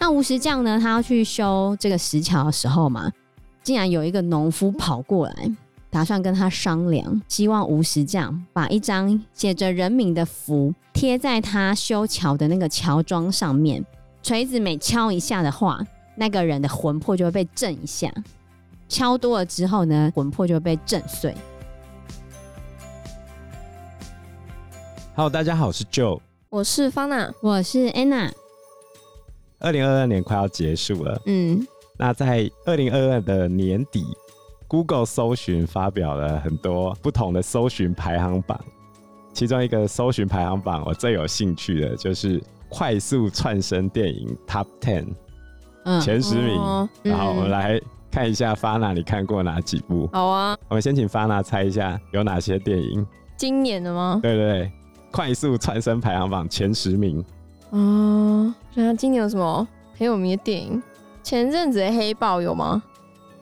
那吴石匠呢？他要去修这个石桥的时候嘛，竟然有一个农夫跑过来，打算跟他商量，希望吴石匠把一张写着人名的符贴在他修桥的那个桥桩上面，锤子每敲一下的话，那个人的魂魄就会被震一下，敲多了之后呢，魂魄就会被震碎。Hello，大家好，我是 Joe，我是 Fana，我是 Anna。二零二二年快要结束了，嗯，那在二零二二的年底，Google 搜寻发表了很多不同的搜寻排行榜，其中一个搜寻排行榜我最有兴趣的就是快速窜升电影 Top Ten，嗯，前十名。哦然后我们嗯来看一下 Fana，你看过哪几部？好啊，我们先请 Fana 猜一下有哪些电影？今年的吗？对对对，快速窜升排行榜前十名。哦，想想今年有什么很有名的电影？前阵子的黑豹有吗？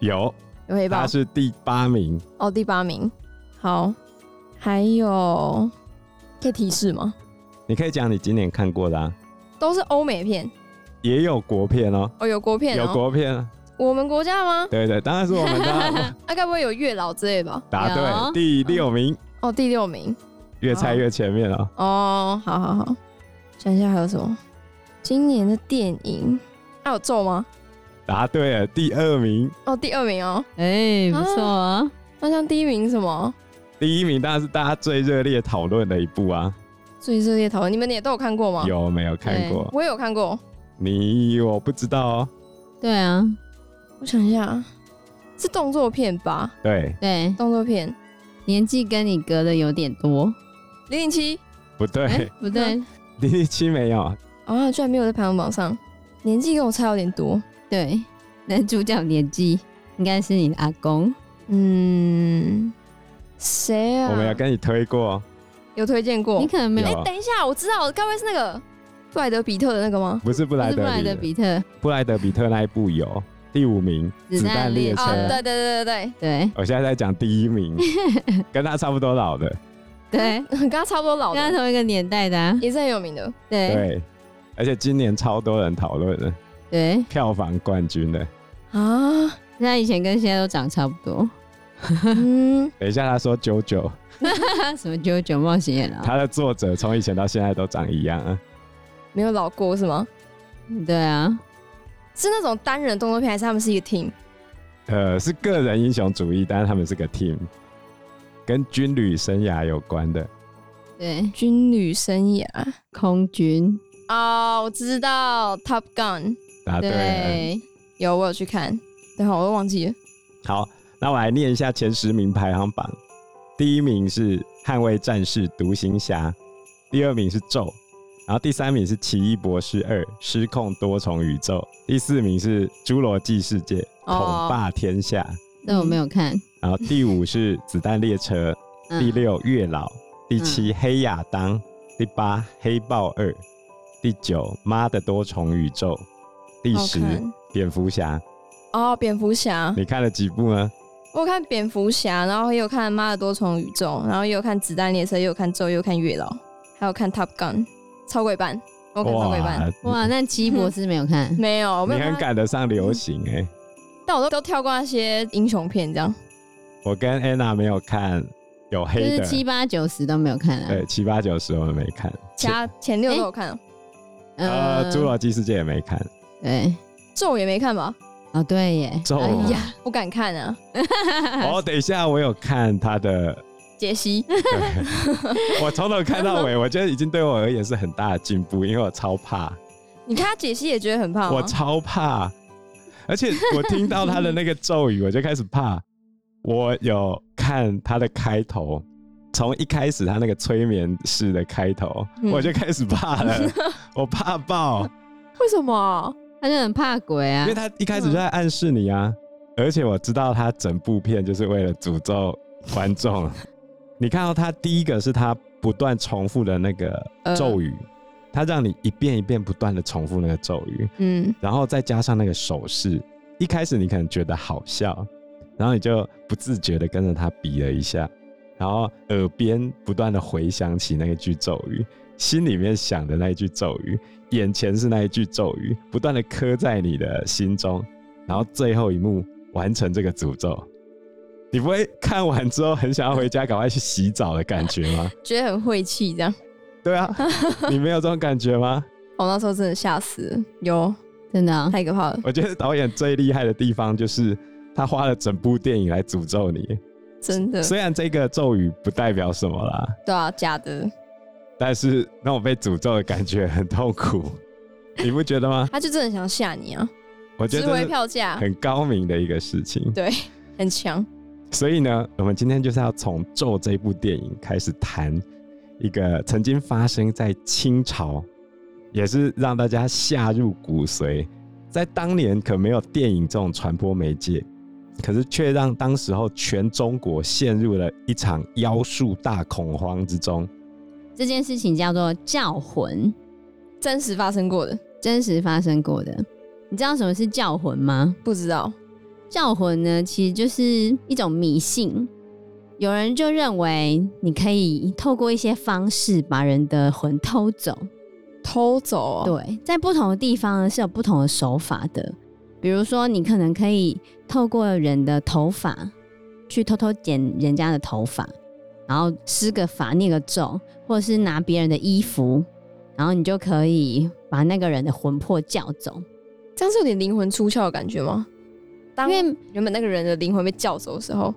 有，有黑豹他是第八名。哦，第八名。好，还有可以提示吗？你可以讲你今年看过的啊，都是欧美片也有国片哦，哦，有国片、哦，有国片啊。我们国家的吗？对对，当然是我们的那。啊，该不会有月老之类吧？答对，第六名，哦，第六名。越猜越前面了。哦，好好好，想一下还有什么？今年的电影还、啊、有咒吗？答对了，第二名，哦，第二名哦。哎、不错啊。那像第一名什么？第一名当然是大家最热烈讨论的一部啊。最热烈讨论，你们也都有看过吗？有没有看过？我也有看过。你我不知道哦。对啊，我想一下，是动作片吧？对，对，动作片，年纪跟你隔的有点多。零零七不对哎，，不对，零零七没有。啊，居然没有在排行榜上。年纪跟我差有点多。对，男主角年纪应该是你的阿公。嗯，谁啊？我没有跟你推过，有推荐过。你可能没有哎、有啊等一下，我知道，该不会是那个布莱德比特的那个吗？不是布莱德不是布莱德比比特，布莱德比特那一部有第五名，子弹弹列车。啊，车对对对对对对我现在在讲第一名，跟他差不多老的，对，对，跟他差不多老的，跟他同一个年代的、啊。也是很有名的。对对，而且今年超多人讨论的，对，票房冠军的。啊，他以前跟现在都长差不多。嗯，等一下他说九九，什么九九冒险野狼？他的作者从以前到现在都长一样啊。没有老过是吗？对啊，是那种单人动作片，还是他们是一个 team？呃，是个人英雄主义，但是他们是个 team，跟军旅生涯有关的。对，军旅生涯空军，哦、我知道 Top Gun，答对了。有我有去看，等会我都忘记了。好，那我来念一下前十名排行榜。第一名是《捍卫战士》独行侠，第二名是《咒》，然后第三名是《奇异博士二：失控多重宇宙》，第四名是《侏罗纪世界：统哦霸天下》那我没有看。然后第五是《子弹列车》，嗯第六《月老》，第七《黑亚当》，第八《黑豹二》，第九《妈的多重宇宙》，第十蝙蝠侠》。哦，蝙蝠侠，你看了几部呢？我有看蝙蝠侠，然后也有看《妈的多重宇宙》，然后也有看《子弹列车》，也有看《咒》，也有看《月老》，还有看《Top Gun》，超过一半，我看超过一半。哇，那奇异博士没有看。没有，我没你很赶得上流行哎、但我都都跳过那些英雄片，这样。我跟 Anna 没有看有就黑的，是七八九十都没有看啊。对七八九十我们没看，其他前六都有看，呃，侏罗纪世界也没看，对，咒也没看吧？哦对耶，咒哎呀，不敢看啊。哦，等一下我有看他的，解析，对我从头看到尾，我觉得已经对我而言是很大的进步，因为我超怕，你看他解析也觉得很怕吗？我超怕，而且我听到他的那个咒语，我就开始怕。我有看他的开头，从一开始他那个催眠式的开头，嗯我就开始怕了，我怕爆。为什么？他就很怕鬼啊因为。他一开始就在暗示你啊，而且我知道他整部片就是为了诅咒观众。你看到他第一个是他不断重复的那个咒语，他让你一遍一遍不断的重复那个咒语，嗯，然后再加上那个手势，一开始你可能觉得好笑，然后你就不自觉的跟着他比了一下，然后耳边不断的回想起那一句咒语，心里面想的那一句咒语，眼前是那一句咒语，不断的刻在你的心中，然后最后一幕完成这个诅咒。你不会看完之后很想要回家赶快去洗澡的感觉吗？觉得很晦气，这样。对啊，你没有这种感觉吗？我那时候真的吓死了，有，真的、啊、太可怕了。我觉得导演最厉害的地方就是他花了整部电影来诅咒你，真的。虽然这个咒语不代表什么啦，对啊，假的，但是让我被诅咒的感觉很痛苦，你不觉得吗？他就真的想吓你啊！我觉得票价很高明的一个事情，对，很强。所以呢，我们今天就是要从《咒》这部电影开始谈一个曾经发生在清朝，也是让大家下入骨髓，在当年可没有电影这种传播媒介，可是却让当时候全中国陷入了一场妖术大恐慌之中。这件事情叫做叫魂，真实发生过的，真实发生过的。你知道什么是叫魂吗？不知道。叫魂呢，其实就是一种迷信。有人就认为你可以透过一些方式把人的魂偷走，偷走。对，在不同的地方呢是有不同的手法的。比如说，你可能可以透过人的头发去偷偷剪人家的头发，然后施个法、念个咒，或者是拿别人的衣服，然后你就可以把那个人的魂魄叫走。这样是有点灵魂出窍的感觉吗？因为原本那个人的灵魂被叫走的时候，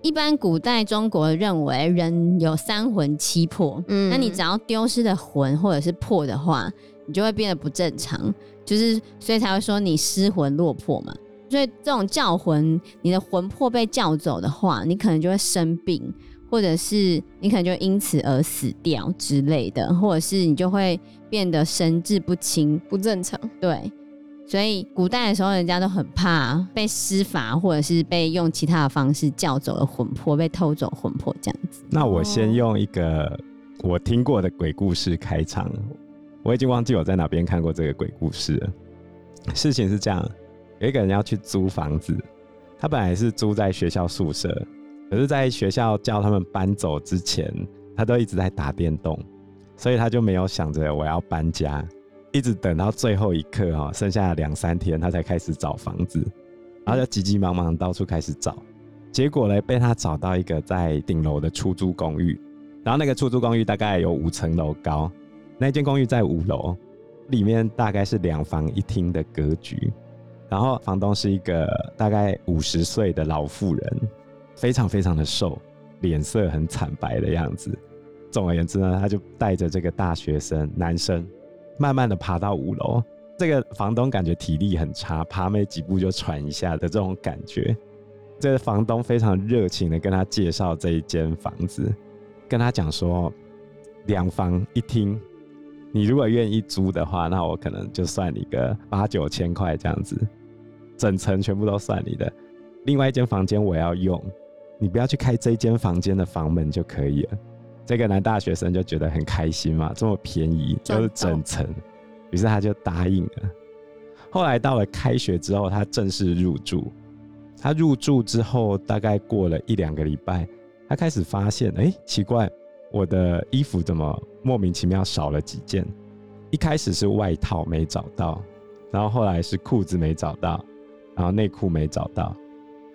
一般古代中国认为人有三魂七魄，嗯，那你只要丢失的魂或者是魄的话，你就会变得不正常，就是所以才会说你失魂落魄嘛。所以这种叫魂，你的魂魄被叫走的话，你可能就会生病，或者是你可能就因此而死掉之类的，或者是你就会变得神志不清，不正常，对。所以古代的时候，人家都很怕被施法，或者是被用其他的方式叫走了魂魄，被偷走魂魄这样子。那我先用一个我听过的鬼故事开场。我已经忘记我在哪边看过这个鬼故事了。事情是这样：有一个人要去租房子，他本来是租在学校宿舍，可是在学校叫他们搬走之前，他都一直在打电动，所以他就没有想着我要搬家。一直等到最后一刻哈，剩下两三天，他才开始找房子，然后就急急忙忙到处开始找，结果呢，被他找到一个在顶楼的出租公寓，然后那个出租公寓大概有五层楼高，那间公寓在五楼，里面大概是两房一厅的格局，然后房东是一个大概五十岁的老妇人，非常非常的瘦，脸色很惨白的样子。总而言之呢，他就带着这个大学生男生。慢慢的爬到五楼，这个房东感觉体力很差，爬没几步就喘一下的这种感觉。这个房东非常热情的跟他介绍这一间房子，跟他讲说，两房一厅，你如果愿意租的话，那我可能就算你个八九千块这样子，整层全部都算你的。另外一间房间我要用，你不要去开这间房间的房门就可以了。这个男大学生就觉得很开心嘛，这么便宜，就是整层，于是他就答应了。后来到了开学之后，他正式入住。他入住之后，大概过了一两个礼拜，他开始发现，哎，奇怪，我的衣服怎么莫名其妙少了几件？一开始是外套没找到，然后后来是裤子没找到，然后内裤没找到，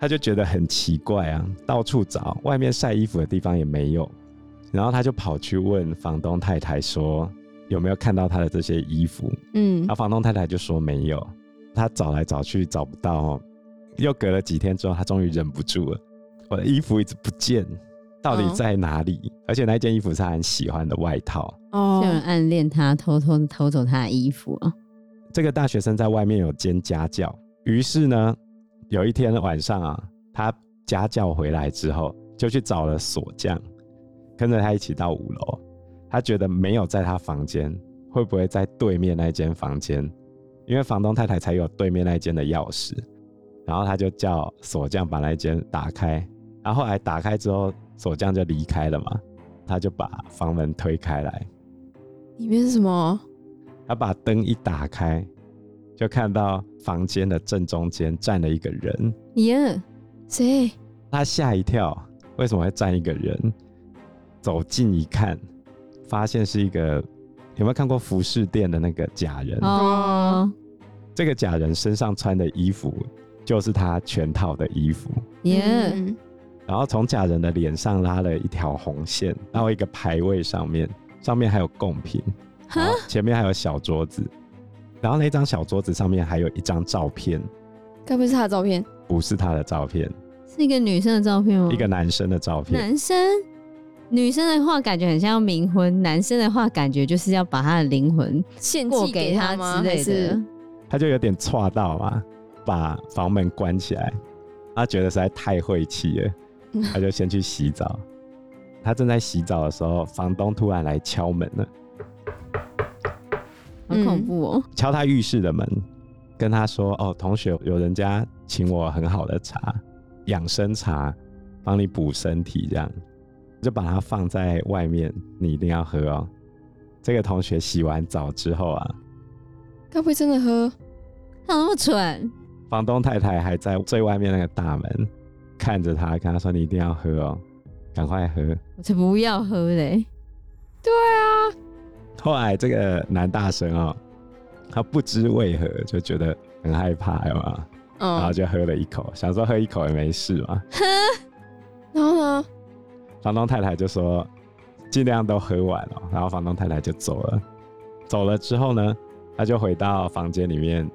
他就觉得很奇怪啊，到处找，外面晒衣服的地方也没有。然后他就跑去问房东太太说：“有没有看到他的这些衣服？”嗯，然后房东太太就说没有。他找来找去找不到哦。又隔了几天之后，他终于忍不住了：“我的衣服一直不见，到底在哪里？”哦、而且那件衣服是他很喜欢的外套。哦，有人暗恋他，偷偷偷走他的衣服啊。这个大学生在外面有兼家教，于是呢，有一天晚上啊，他家教回来之后，就去找了锁匠。跟着他一起到五楼，他觉得没有在他房间，会不会在对面那间房间？因为房东太太才有对面那间的钥匙，然后他就叫锁匠把那间打开，然后后来打开之后，锁匠就离开了嘛，他就把房门推开来，里面是什么？他把灯一打开，就看到房间的正中间站了一个人。耶，谁？他吓一跳，为什么会站一个人？走近一看，发现是一个有没有看过服饰店的那个假人？哦，这个假人身上穿的衣服就是他全套的衣服。耶、然后从假人的脸上拉了一条红线到一个牌位上面，上面还有贡品，前面还有小桌子，然后那张小桌子上面还有一张照片。该不会是他的照片？不是他的照片，是一个女生的照片吗？一个男生的照片。男生。女生的话感觉很像要冥婚，男生的话感觉就是要把他的灵魂献祭给他之类的。他就有点错到嘛，把房门关起来，他觉得实在太晦气了，他就先去洗澡。他正在洗澡的时候，房东突然来敲门了，好恐怖哦！敲他浴室的门，跟他说：“哦，同学，有人家请我很好的茶，养生茶，帮你补身体，这样。”就把它放在外面，你一定要喝哦。这个同学洗完澡之后啊，该不会真的喝？他那么蠢？房东太太还在最外面那个大门看着他，跟他说：“你一定要喝哦，赶快喝。”我才不要喝嘞！对啊。后来这个男大生哦，他不知为何就觉得很害怕，有吗？嗯。然后就喝了一口，想说喝一口也没事嘛。喝。然后呢？房东太太就说：“尽量都喝完了。”然后房东太太就走了。走了之后呢，他就回到房间里面，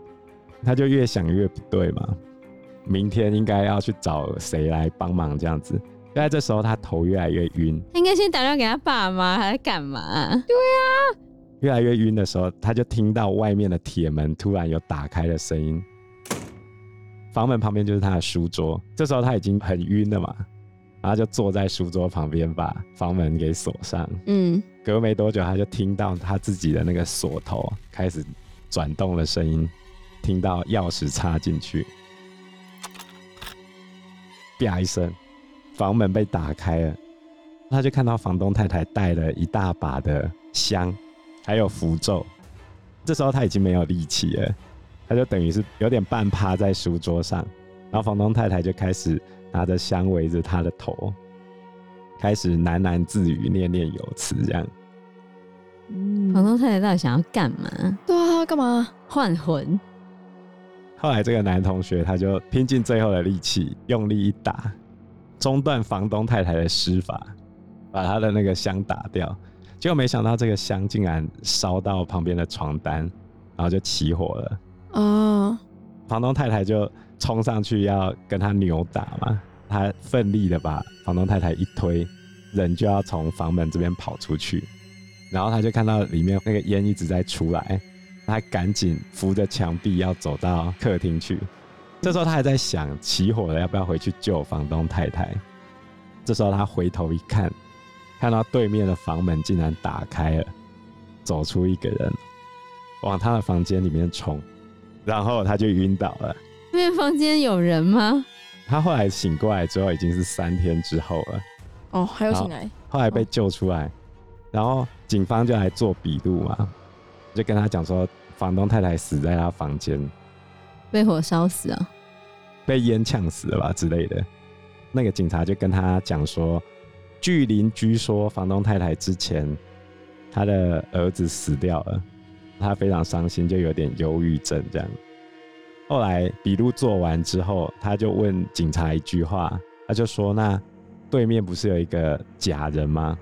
他就越想越不对嘛。明天应该要去找谁来帮忙这样子？就在这时候，他头越来越晕。他应该先打电话给他爸妈，还是干嘛？对啊，越来越晕的时候，他就听到外面的铁门突然有打开的声音。房门旁边就是他的书桌，这时候他已经很晕了嘛。然后就坐在书桌旁边，把房门给锁上。嗯，隔没多久，他就听到他自己的那个锁头开始转动的声音，听到钥匙插进去，啪一声，房门被打开了。他就看到房东太太带了一大把的香，还有符咒。这时候他已经没有力气了，他就等于是有点半趴在书桌上，然后房东太太就开始。拿着香围着他的头，开始喃喃自语、念念有词，这样。嗯，房东太太到底想要干嘛？对啊，他要干嘛？换魂。后来这个男同学他就拼尽最后的力气，用力一打，中断房东太太的施法，把他的那个香打掉。结果没想到这个香竟然烧到旁边的床单，然后就起火了。哦。房东太太就。冲上去要跟他扭打嘛，他奋力的把房东太太一推，人就要从房门这边跑出去，然后他就看到里面那个烟一直在出来，他赶紧扶着墙壁要走到客厅去。这时候他还在想起火了要不要回去救房东太太。这时候他回头一看，看到对面的房门竟然打开了，走出一个人往他的房间里面冲，然后他就晕倒了。对面房间有人吗？他后来醒过来之后，已经是三天之后了。哦，还有醒来。后来被救出来，哦，然后警方就来做笔录嘛，就跟他讲说，房东太太死在他房间，被火烧死啊，被烟呛死了吧之类的。那个警察就跟他讲说，据邻居说，房东太太之前他的儿子死掉了，他非常伤心，就有点忧郁症这样。后来笔录做完之后，他就问警察一句话，他就说：“那对面不是有一个假人吗？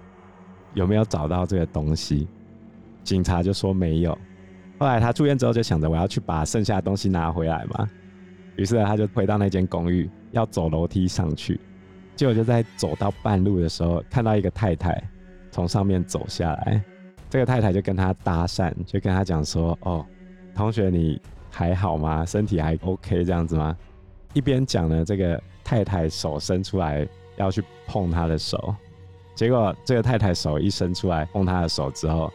有没有找到这个东西？”警察就说没有。后来他住院之后就想着我要去把剩下的东西拿回来嘛，于是他就回到那间公寓，要走楼梯上去，结果就在走到半路的时候，看到一个太太从上面走下来，这个太太就跟他搭讪，就跟他讲说：“哦，同学你。”还好吗？身体还 OK 这样子吗？一边讲呢，这个太太手伸出来要去碰他的手，结果这个太太手一伸出来碰他的手之后，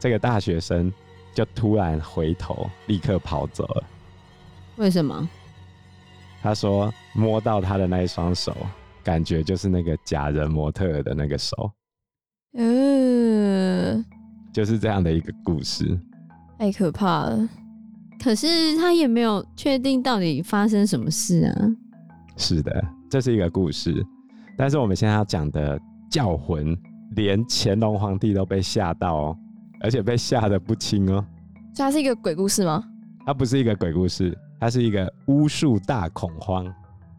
这个大学生就突然回头，立刻跑走了。为什么？他说摸到他的那一双手，感觉就是那个假人模特的那个手。嗯，就是这样的一个故事。太可怕了。可是他也没有确定到底发生什么事啊。是的，这是一个故事，但是我们现在要讲的教魂连乾隆皇帝都被吓到哦，而且被吓得不轻哦。所以它是一个鬼故事吗？它不是一个鬼故事，它是一个巫术大恐慌。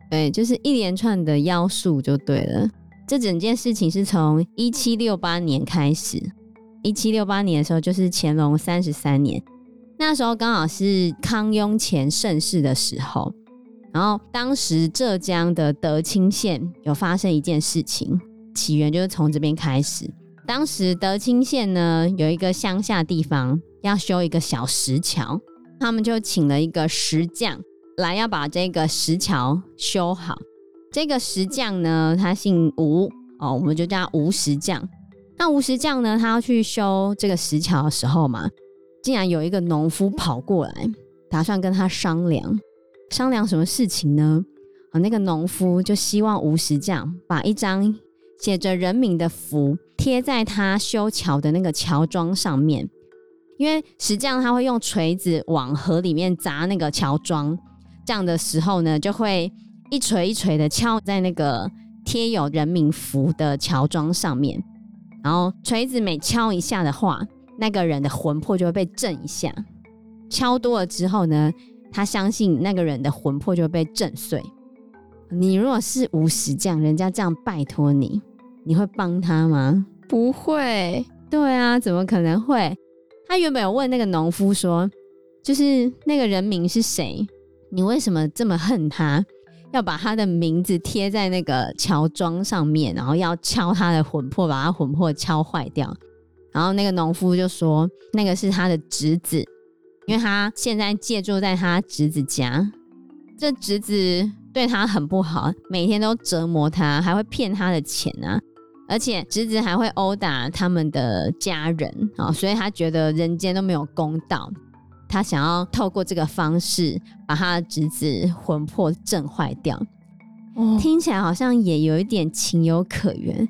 对，就是一连串的妖术就对了。这整件事情是从一七六八年开始，一七六八年的时候就是乾隆三十三年，那时候刚好是康雍乾盛世的时候。然后当时浙江的德清县有发生一件事情，起源就是从这边开始。当时德清县呢有一个乡下地方要修一个小石桥，他们就请了一个石匠来要把这个石桥修好。这个石匠呢，他姓吴哦，我们就叫他吴石匠。那吴石匠呢，他要去修这个石桥的时候嘛，竟然有一个农夫跑过来，打算跟他商量。商量什么事情呢？啊，那个农夫就希望吴石匠把一张写着人名的符贴在他修桥的那个桥桩上面，因为石匠他会用锤子往河里面砸那个桥桩，这样的时候呢，就会一锤一锤的敲在那个贴有人名符的桥桩上面，然后锤子每敲一下的话，那个人的魂魄就会被震一下，敲多了之后呢，他相信那个人的魂魄就会被震碎。你如果是无石匠，人家这样拜托你，你会帮他吗？不会。对啊，怎么可能会？他原本有问那个农夫说，就是那个人名是谁？你为什么这么恨他？要把他的名字贴在那个桥桩上面，然后要敲他的魂魄，把他魂魄敲坏掉。然后那个农夫就说，那个是他的侄子。因为他现在借住在他侄子家，这侄子对他很不好，每天都折磨他，还会骗他的钱啊！而且侄子还会殴打他们的家人啊，所以他觉得人间都没有公道，他想要透过这个方式把他的侄子魂魄震坏掉。哦，听起来好像也有一点情有可原，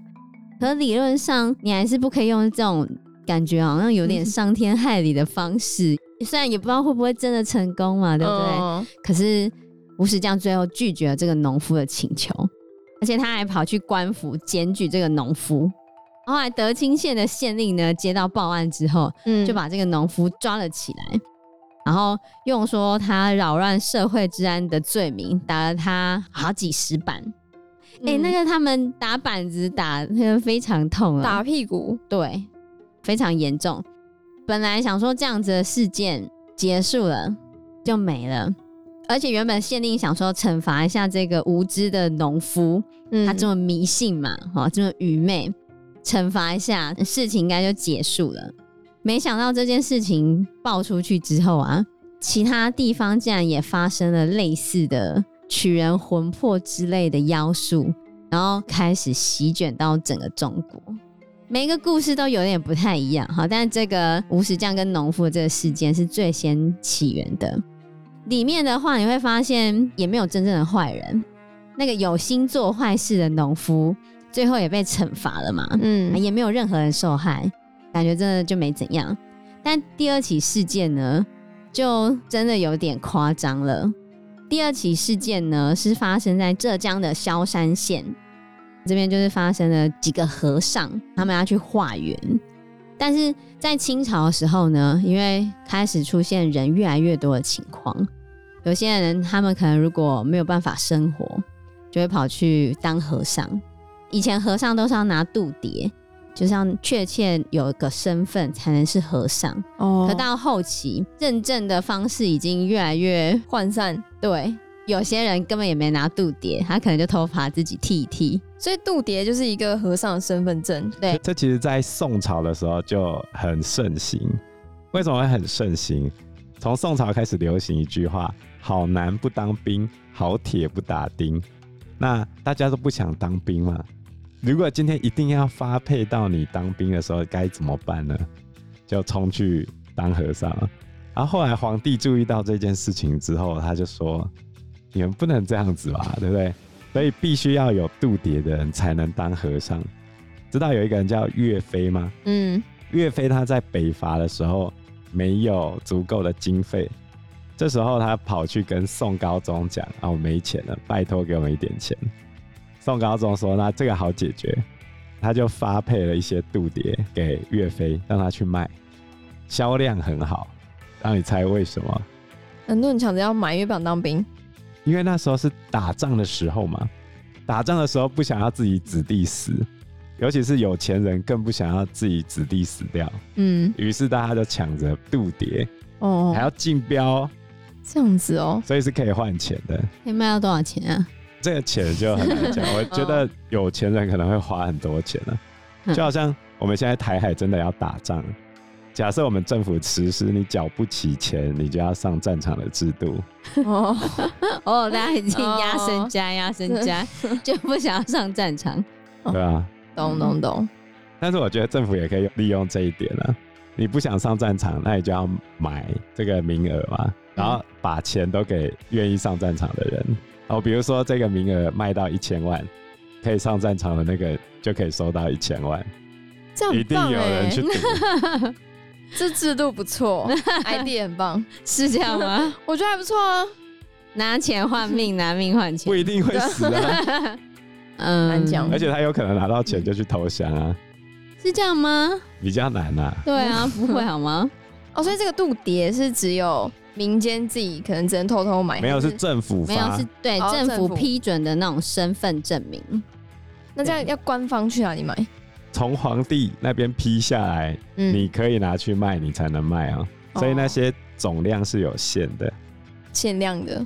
可理论上你还是不可以用这种感觉好像有点 伤天害理的方式。虽然也不知道会不会真的成功嘛，对不对？嗯、可是吴石匠最后拒绝了这个农夫的请求，而且他还跑去官府检举这个农夫。后来德清县的县令呢，接到报案之后，嗯，就把这个农夫抓了起来，然后用说他扰乱社会治安的罪名打了他好几十板。哎、嗯欸，那个他们打板子打那个非常痛啊，打屁股，对，非常严重。本来想说这样子的事件结束了就没了，而且原本县令想说惩罚一下这个无知的农夫，嗯，他这么迷信嘛，哈，这么愚昧，惩罚一下事情应该就结束了。没想到这件事情爆出去之后啊，其他地方竟然也发生了类似的取人魂魄之类的妖术，然后开始席卷到整个中国。每一个故事都有点不太一样，哈，但是这个吴石匠跟农夫的这个事件是最先起源的。里面的话，你会发现也没有真正的坏人，那个有心做坏事的农夫最后也被惩罚了嘛，嗯，也没有任何人受害，感觉真的就没怎样。但第二起事件呢，就真的有点夸张了。第二起事件呢，是发生在浙江的萧山县。这边就是发生了几个和尚，他们要去化缘，但是在清朝的时候呢，因为开始出现人越来越多的情况，有些人他们可能如果没有办法生活，就会跑去当和尚。以前和尚都是要拿度牒，就像确切有一个身份才能是和尚。哦，可到后期认证的方式已经越来越涣散，对。有些人根本也没拿度牒，他可能就偷爬自己剃一剃，所以度牒就是一个和尚的身份证。对，这其实，在宋朝的时候就很盛行。为什么会很盛行？从宋朝开始流行一句话：“好男不当兵，好铁不打钉。”那大家都不想当兵嘛？如果今天一定要发配到你当兵的时候，该怎么办呢？就冲去当和尚。然后后来皇帝注意到这件事情之后，他就说。你们不能这样子吧，对不对？所以必须要有度牒的人才能当和尚。知道有一个人叫岳飞吗？嗯，岳飞他在北伐的时候没有足够的经费，这时候他跑去跟宋高宗讲：“啊，我没钱了，拜托给我们一点钱。”宋高宗说：“那这个好解决，他就发配了一些度牒给岳飞，让他去卖，销量很好。让你猜为什么？很多人抢着要买，因为不想当兵。因为那时候是打仗的时候嘛，打仗的时候不想要自己子弟死，尤其是有钱人更不想要自己子弟死掉。嗯，于是大家就抢着度牒，哦，还要竞标，这样子哦，所以是可以换钱的。可以卖到多少钱啊？这个钱就很难讲，我觉得有钱人可能会花很多钱了，嗯就好像我们现在台海真的要打仗，假设我们政府实施你缴不起钱，你就要上战场的制度。哦，哦，大家已经压身家，压身家 就不想要上战场。对啊，懂懂懂。但是我觉得政府也可以利用这一点啊，你不想上战场，那你就要买这个名额嘛，然后把钱都给愿意上战场的人。哦，比如说这个名额卖到一千万，可以上战场的那个就可以收到一千万，这样一定有人去赌。这制度不错，idea 很棒，是这样吗？我觉得还不错啊。拿钱换命，拿命换钱，不一定会死啊。嗯，难讲而且他有可能拿到钱就去投降啊，是这样吗？比较难啊。对啊，不会好吗？哦，所以这个度牒是只有民间自己可能只能偷偷买，没有，是政府没有，发是，对哦政府政府批准的那种身份证明。那这样要官方去哪里买？从皇帝那边批下来，嗯，你可以拿去卖，你才能卖啊。哦所以那些总量是有限的。限量的。